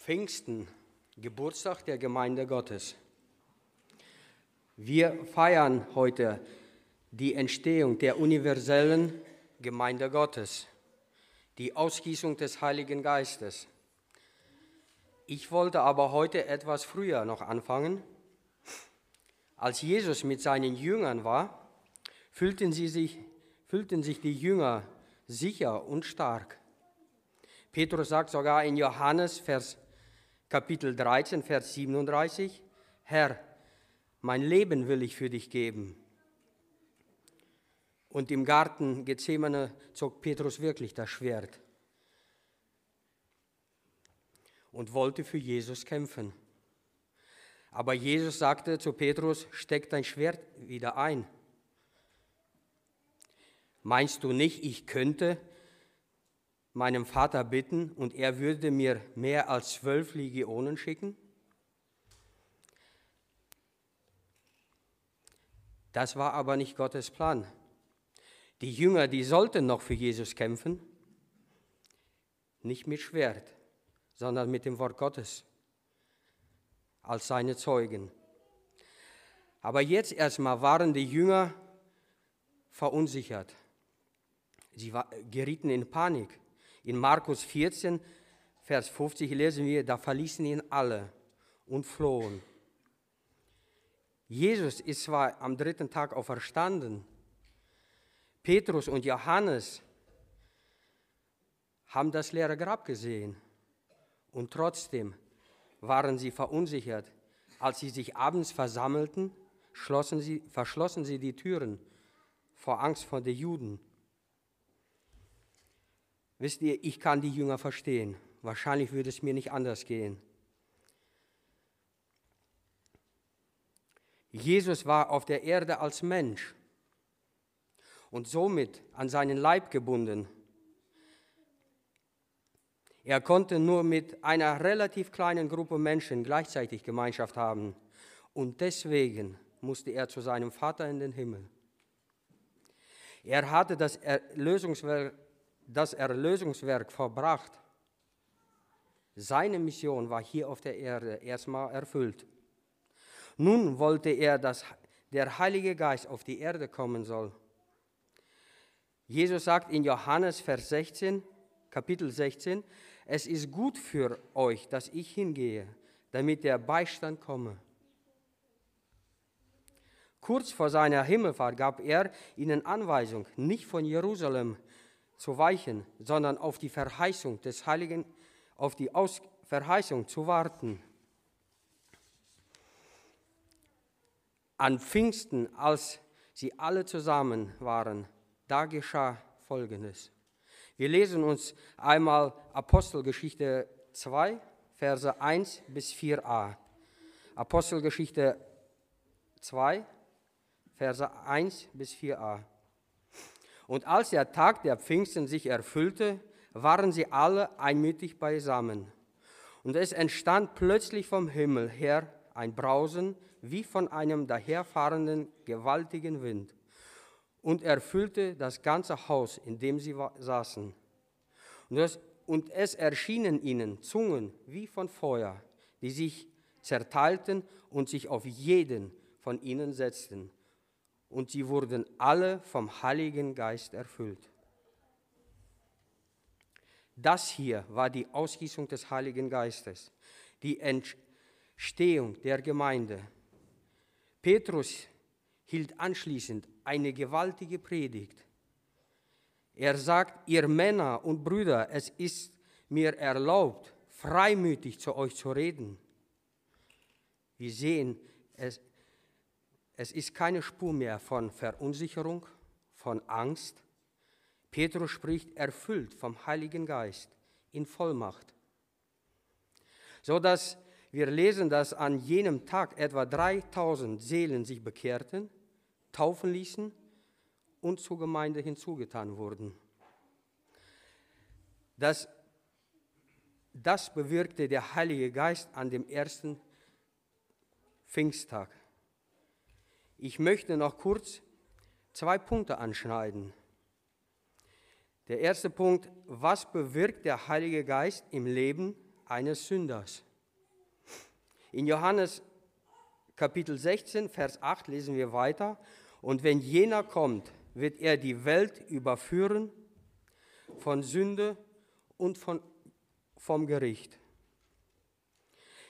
Pfingsten, Geburtstag der Gemeinde Gottes. Wir feiern heute die Entstehung der universellen Gemeinde Gottes, die Ausgießung des Heiligen Geistes. Ich wollte aber heute etwas früher noch anfangen. Als Jesus mit seinen Jüngern war, fühlten, sie sich, fühlten sich die Jünger sicher und stark. Petrus sagt sogar in Johannes Vers Kapitel 13, Vers 37, Herr, mein Leben will ich für dich geben. Und im Garten Gethsemane zog Petrus wirklich das Schwert und wollte für Jesus kämpfen. Aber Jesus sagte zu Petrus, steck dein Schwert wieder ein. Meinst du nicht, ich könnte meinem Vater bitten und er würde mir mehr als zwölf Legionen schicken? Das war aber nicht Gottes Plan. Die Jünger, die sollten noch für Jesus kämpfen, nicht mit Schwert, sondern mit dem Wort Gottes als seine Zeugen. Aber jetzt erstmal waren die Jünger verunsichert. Sie gerieten in Panik. In Markus 14, Vers 50 lesen wir, da verließen ihn alle und flohen. Jesus ist zwar am dritten Tag auferstanden, Petrus und Johannes haben das leere Grab gesehen und trotzdem waren sie verunsichert. Als sie sich abends versammelten, sie, verschlossen sie die Türen vor Angst vor den Juden. Wisst ihr, ich kann die Jünger verstehen. Wahrscheinlich würde es mir nicht anders gehen. Jesus war auf der Erde als Mensch und somit an seinen Leib gebunden. Er konnte nur mit einer relativ kleinen Gruppe Menschen gleichzeitig Gemeinschaft haben und deswegen musste er zu seinem Vater in den Himmel. Er hatte das Erlösungswerk das Erlösungswerk verbracht. Seine Mission war hier auf der Erde erstmal erfüllt. Nun wollte er, dass der Heilige Geist auf die Erde kommen soll. Jesus sagt in Johannes Vers 16, Kapitel 16, es ist gut für euch, dass ich hingehe, damit der Beistand komme. Kurz vor seiner Himmelfahrt gab er ihnen Anweisung, nicht von Jerusalem zu weichen, sondern auf die Verheißung des Heiligen, auf die Aus Verheißung zu warten. An Pfingsten, als sie alle zusammen waren, da geschah Folgendes. Wir lesen uns einmal Apostelgeschichte 2, Verse 1 bis 4a. Apostelgeschichte 2, Verse 1 bis 4a. Und als der Tag der Pfingsten sich erfüllte, waren sie alle einmütig beisammen. Und es entstand plötzlich vom Himmel her ein Brausen wie von einem daherfahrenden gewaltigen Wind und erfüllte das ganze Haus, in dem sie saßen. Und, das, und es erschienen ihnen Zungen wie von Feuer, die sich zerteilten und sich auf jeden von ihnen setzten und sie wurden alle vom Heiligen Geist erfüllt. Das hier war die Ausgießung des Heiligen Geistes, die Entstehung der Gemeinde. Petrus hielt anschließend eine gewaltige Predigt. Er sagt, ihr Männer und Brüder, es ist mir erlaubt, freimütig zu euch zu reden. Wir sehen, es, es ist keine Spur mehr von Verunsicherung, von Angst. Petrus spricht erfüllt vom Heiligen Geist in Vollmacht. So dass wir lesen, dass an jenem Tag etwa 3000 Seelen sich bekehrten, taufen ließen und zur Gemeinde hinzugetan wurden. Das, das bewirkte der Heilige Geist an dem ersten Pfingsttag. Ich möchte noch kurz zwei Punkte anschneiden. Der erste Punkt, was bewirkt der Heilige Geist im Leben eines Sünders. In Johannes Kapitel 16, Vers 8 lesen wir weiter. Und wenn jener kommt, wird er die Welt überführen von Sünde und von, vom Gericht.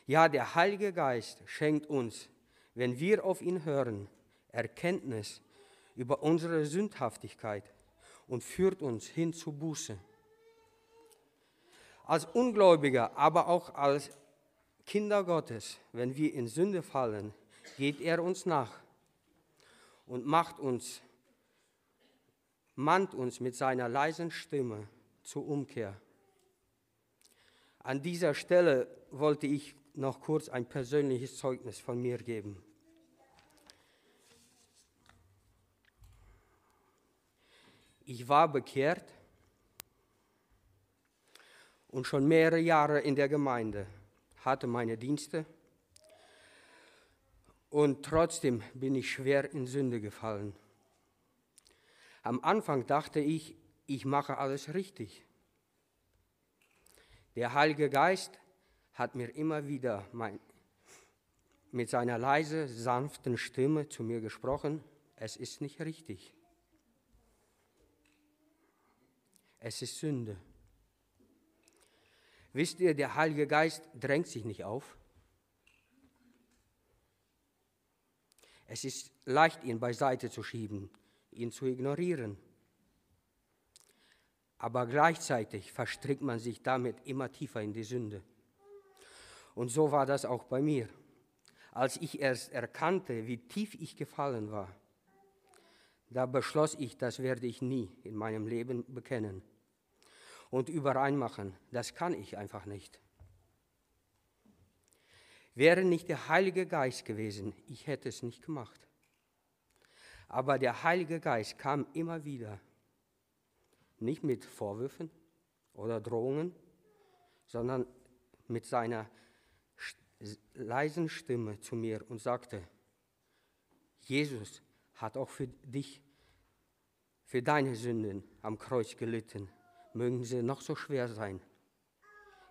Ja, der Heilige Geist schenkt uns, wenn wir auf ihn hören, Erkenntnis über unsere Sündhaftigkeit und führt uns hin zu Buße. Als Ungläubiger, aber auch als Kinder Gottes, wenn wir in Sünde fallen, geht er uns nach und macht uns, mahnt uns mit seiner leisen Stimme zur Umkehr. An dieser Stelle wollte ich noch kurz ein persönliches Zeugnis von mir geben. Ich war bekehrt und schon mehrere Jahre in der Gemeinde, hatte meine Dienste und trotzdem bin ich schwer in Sünde gefallen. Am Anfang dachte ich, ich mache alles richtig. Der Heilige Geist hat mir immer wieder mein, mit seiner leise, sanften Stimme zu mir gesprochen, es ist nicht richtig. Es ist Sünde. Wisst ihr, der Heilige Geist drängt sich nicht auf. Es ist leicht, ihn beiseite zu schieben, ihn zu ignorieren. Aber gleichzeitig verstrickt man sich damit immer tiefer in die Sünde. Und so war das auch bei mir. Als ich erst erkannte, wie tief ich gefallen war, da beschloss ich, das werde ich nie in meinem Leben bekennen und übereinmachen. Das kann ich einfach nicht. Wäre nicht der Heilige Geist gewesen, ich hätte es nicht gemacht. Aber der Heilige Geist kam immer wieder, nicht mit Vorwürfen oder Drohungen, sondern mit seiner leisen Stimme zu mir und sagte, Jesus hat auch für dich, für deine Sünden am Kreuz gelitten, mögen sie noch so schwer sein.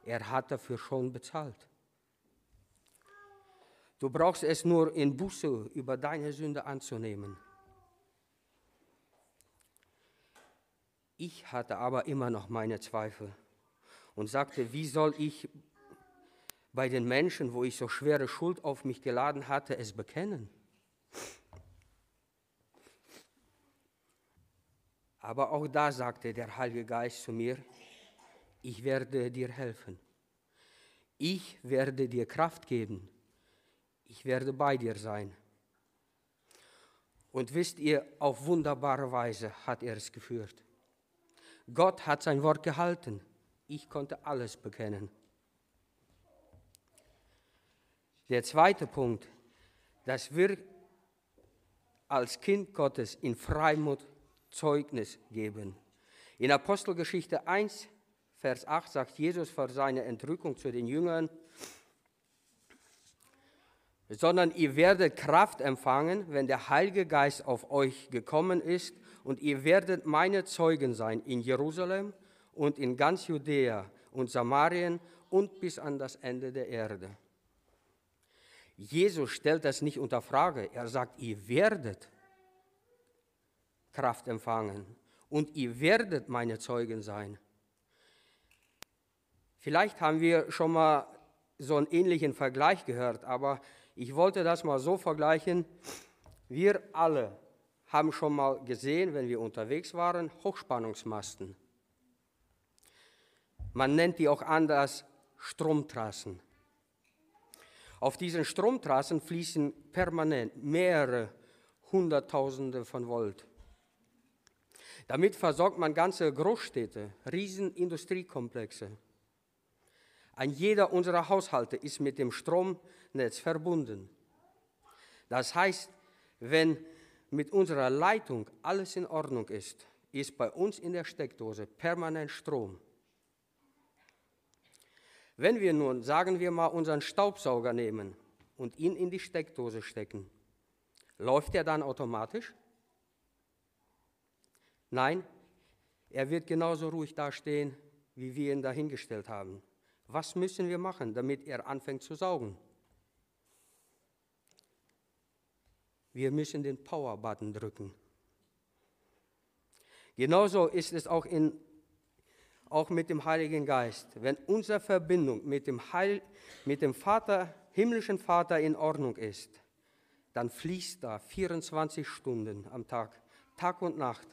Er hat dafür schon bezahlt. Du brauchst es nur in Buße über deine Sünde anzunehmen. Ich hatte aber immer noch meine Zweifel und sagte, wie soll ich bei den Menschen, wo ich so schwere Schuld auf mich geladen hatte, es bekennen? Aber auch da sagte der Heilige Geist zu mir, ich werde dir helfen. Ich werde dir Kraft geben ich werde bei dir sein. Und wisst ihr, auf wunderbare Weise hat er es geführt. Gott hat sein Wort gehalten. Ich konnte alles bekennen. Der zweite Punkt, dass wir als Kind Gottes in Freimut Zeugnis geben. In Apostelgeschichte 1, Vers 8 sagt Jesus vor seiner Entrückung zu den Jüngern, sondern ihr werdet Kraft empfangen, wenn der Heilige Geist auf euch gekommen ist, und ihr werdet meine Zeugen sein in Jerusalem und in ganz Judäa und Samarien und bis an das Ende der Erde. Jesus stellt das nicht unter Frage. Er sagt, ihr werdet Kraft empfangen und ihr werdet meine Zeugen sein. Vielleicht haben wir schon mal so einen ähnlichen Vergleich gehört, aber ich wollte das mal so vergleichen. Wir alle haben schon mal gesehen, wenn wir unterwegs waren, Hochspannungsmasten. Man nennt die auch anders Stromtrassen. Auf diesen Stromtrassen fließen permanent mehrere Hunderttausende von Volt. Damit versorgt man ganze Großstädte, Riesenindustriekomplexe. Ein jeder unserer Haushalte ist mit dem Stromnetz verbunden. Das heißt, wenn mit unserer Leitung alles in Ordnung ist, ist bei uns in der Steckdose permanent Strom. Wenn wir nun, sagen wir mal, unseren Staubsauger nehmen und ihn in die Steckdose stecken, läuft er dann automatisch? Nein, er wird genauso ruhig dastehen, wie wir ihn dahingestellt haben Was müssen wir machen, damit er anfängt zu saugen? Wir müssen den Power-Button drücken. Genauso ist es auch, in, auch mit dem Heiligen Geist. Wenn unsere Verbindung mit dem, Heil, mit dem Vater, himmlischen Vater in Ordnung ist, dann fließt da 24 Stunden am Tag, Tag und Nacht,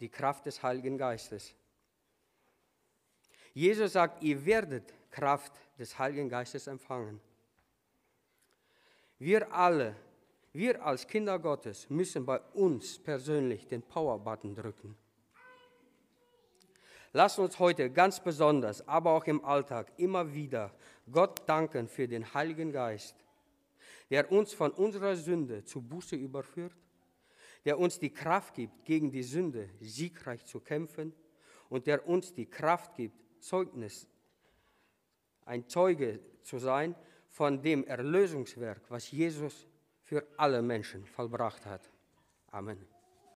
die Kraft des Heiligen Geistes. Jesus sagt, ihr werdet Kraft des Heiligen Geistes empfangen. Wir alle, wir als Kinder Gottes müssen bei uns persönlich den Power-Button drücken. Lass uns heute ganz besonders, aber auch im Alltag immer wieder Gott danken für den Heiligen Geist, der uns von unserer Sünde zu Buße überführt, der uns die Kraft gibt, gegen die Sünde siegreich zu kämpfen und der uns die Kraft gibt, Zeugnis, ein Zeuge zu sein von dem Erlösungswerk, was Jesus für alle Menschen vollbracht hat. Amen.